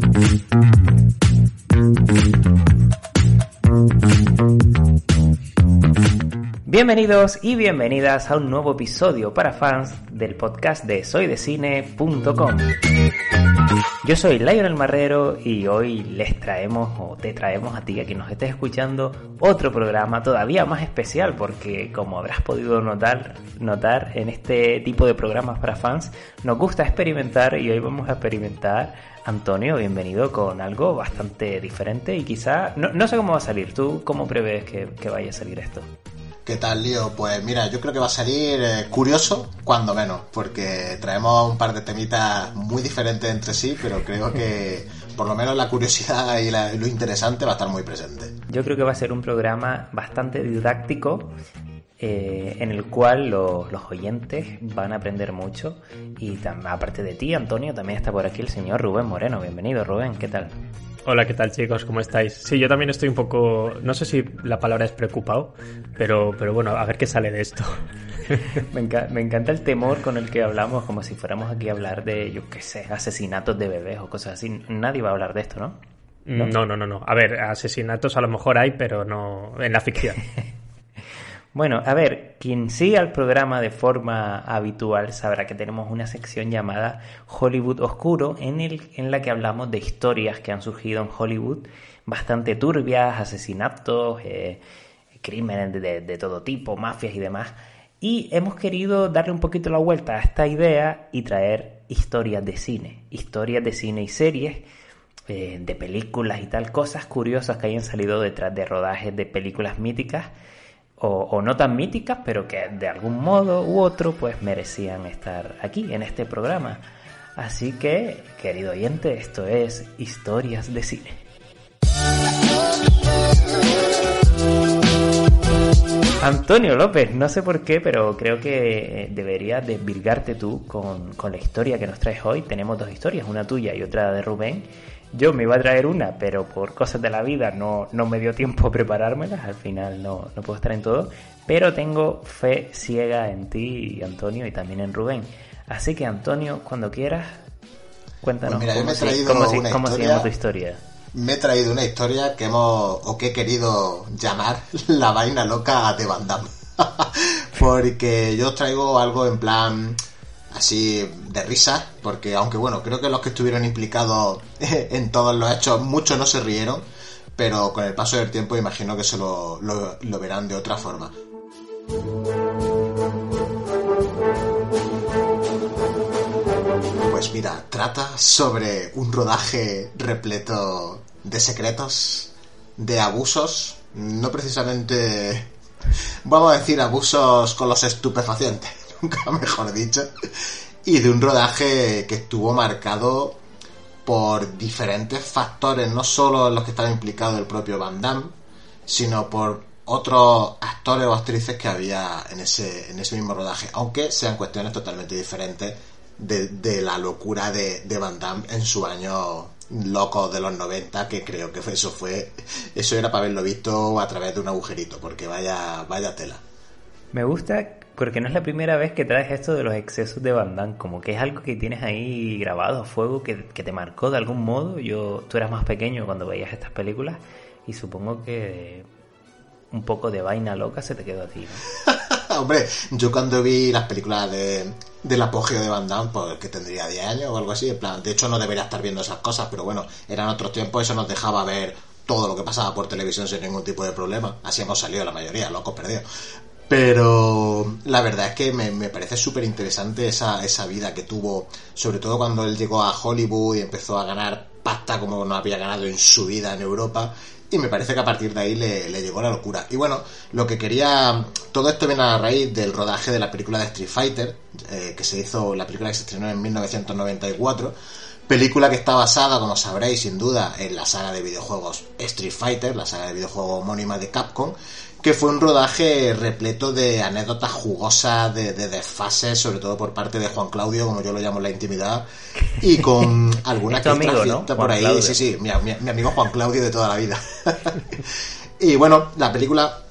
Thank you. Bienvenidos y bienvenidas a un nuevo episodio para fans del podcast de soydecine.com. Yo soy Lionel Marrero y hoy les traemos o te traemos a ti, a quien nos estés escuchando, otro programa todavía más especial porque como habrás podido notar, notar en este tipo de programas para fans nos gusta experimentar y hoy vamos a experimentar Antonio, bienvenido con algo bastante diferente y quizá, no, sé cómo va a salir, ¿tú cómo prevés que, que vaya a salir esto? ¿Qué tal, Lío? Pues mira, yo creo que va a salir eh, curioso, cuando menos, porque traemos un par de temitas muy diferentes entre sí, pero creo que por lo menos la curiosidad y, lo interesante va a estar muy presente. Yo creo que va a ser un programa bastante didáctico eh, en el cual los, oyentes van a aprender mucho y aparte de ti, Antonio, también está por aquí el señor Rubén Moreno. Bienvenido, Rubén, ¿qué tal? Hola, ¿qué tal chicos? ¿Cómo estáis? Sí, yo también estoy un poco, no sé si la palabra es preocupado, pero, pero bueno, a ver qué sale de esto. me, encanta el temor con el que hablamos, como si fuéramos aquí a hablar de, yo qué sé, asesinatos de bebés o cosas así. Nadie va a hablar de esto, ¿no? No, no, no, no. no. A ver, asesinatos a lo mejor hay, pero no en la ficción. Bueno, a ver, quien siga el programa de forma habitual sabrá que tenemos una sección llamada Hollywood Oscuro en, el, en la que hablamos de historias que han surgido en Hollywood bastante turbias, asesinatos, eh, crímenes de, de, todo tipo, mafias y demás. Y hemos querido darle un poquito la vuelta a esta idea y traer historias de cine, historias de cine y series, eh, de películas y tal, cosas curiosas que hayan salido detrás de rodajes de películas míticas o, no tan míticas, pero que de algún modo u otro pues merecían estar aquí en este programa. Así que, querido oyente, esto es Historias de Cine. Antonio López, no sé por qué, pero creo que deberías desvirgarte tú con, con la historia que nos traes hoy. Tenemos dos historias, una tuya y otra de Rubén. Yo me iba a traer una, pero por cosas de la vida no, no me dio tiempo a preparármelas, al final no, no puedo estar en todo, pero tengo fe ciega en ti, Antonio, y también en Rubén. Así que Antonio, cuando quieras, cuéntanos pues cómo, se, llama tu historia. Me he traído una historia que hemos, o que he querido llamar la vaina loca de Van Damme. Porque yo traigo algo en plan así de risa, porque aunque bueno, creo que los que estuvieron implicados en todos los hechos, muchos no se rieron, pero con el paso del tiempo imagino que se lo, lo, verán de otra forma. Pues mira, trata sobre un rodaje repleto de secretos, de abusos, no precisamente, vamos a decir, abusos con los estupefacientes nunca mejor dicho, y de un rodaje que estuvo marcado por diferentes factores, no solo los que estaban implicados el propio Van Damme, sino por otros actores o actrices que había en ese, en ese mismo rodaje, aunque sean cuestiones totalmente diferentes de, la locura de, de, Van Damme en su año loco de los 90, que creo que eso fue, eso era para haberlo visto a través de un agujerito, porque vaya, vaya tela. Me gusta porque no es la primera vez que traes esto de los excesos de Van como que es algo que tienes ahí grabado a fuego, que, te marcó de algún modo. Yo, tú eras más pequeño cuando veías estas películas y supongo que un poco de vaina loca se te quedó a ti. Hombre, yo cuando vi las películas de, del apogeo de Van Damme, pues que tendría 10 años o algo así, en plan, de hecho no debería estar viendo esas cosas, pero bueno, eran otros tiempos, eso nos dejaba ver todo lo que pasaba por televisión sin ningún tipo de problema. Así hemos salido la mayoría, locos perdidos. Pero la verdad es que me, parece súper interesante esa, esa vida que tuvo, sobre todo cuando él llegó a Hollywood y empezó a ganar pasta como no había ganado en su vida en Europa. Y me parece que a partir de ahí le, llegó la locura. Y bueno, lo que quería. Todo esto viene a raíz del rodaje de la película de Street Fighter, eh, que se hizo, la película que se estrenó en 1994. Película que está basada, como sabréis, sin duda, en la saga de videojuegos Street Fighter, la saga de videojuegos homónima de Capcom, que fue un rodaje repleto de anécdotas jugosas, de, desfases, sobre todo por parte de Juan Claudio, como yo lo llamo en la intimidad, y con alguna que amigo, por ahí, sí, sí, mi, amigo Juan Claudio de toda la vida. y bueno, la película,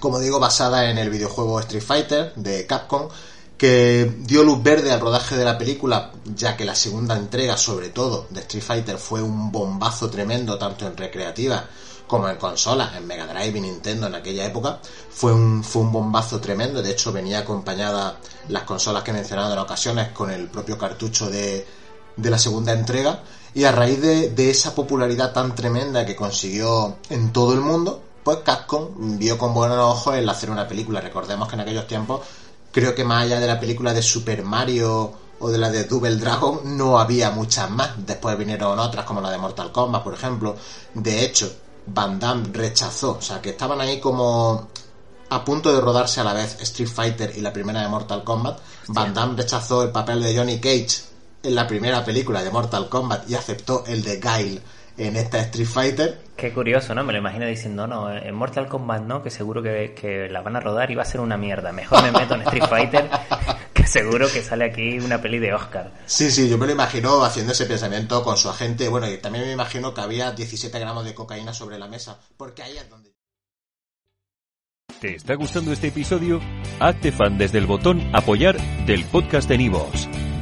como digo, basada en el videojuego Street Fighter de Capcom, que dio luz verde al rodaje de la película, ya que la segunda entrega, sobre todo, de Street Fighter fue un bombazo tremendo, tanto en recreativa como en consolas, en Mega Drive y Nintendo en aquella época, fue un, fue un bombazo tremendo. De hecho, venía acompañada las consolas que he mencionado en ocasiones con el propio cartucho de, de la segunda entrega. Y a raíz de, de esa popularidad tan tremenda que consiguió en todo el mundo, pues Capcom vio con buenos ojos el hacer una película. Recordemos que en aquellos tiempos, creo que más allá de la película de Super Mario o de la de Double Dragon, no había muchas más. Después vinieron otras como la de Mortal Kombat, por ejemplo. De hecho, Van Damme rechazó, o sea, que estaban ahí como a punto de rodarse a la vez Street Fighter y la primera de Mortal Kombat. Van Damme rechazó el papel de Johnny Cage en la primera película de Mortal Kombat y aceptó el de Guile en esta Street Fighter. Qué curioso, ¿no? Me lo imagino diciendo, no, en Mortal Kombat no, que seguro que, que la van a rodar y va a ser una mierda. Mejor me meto en Street Fighter, que seguro que sale aquí una peli de Oscar. Sí, sí, yo me lo imagino haciendo ese pensamiento con su agente. Bueno, y también me imagino que había 17 gramos de cocaína sobre la mesa, porque ahí es donde... ¿Te está gustando este episodio? Hazte fan desde el botón apoyar del podcast de Nivos.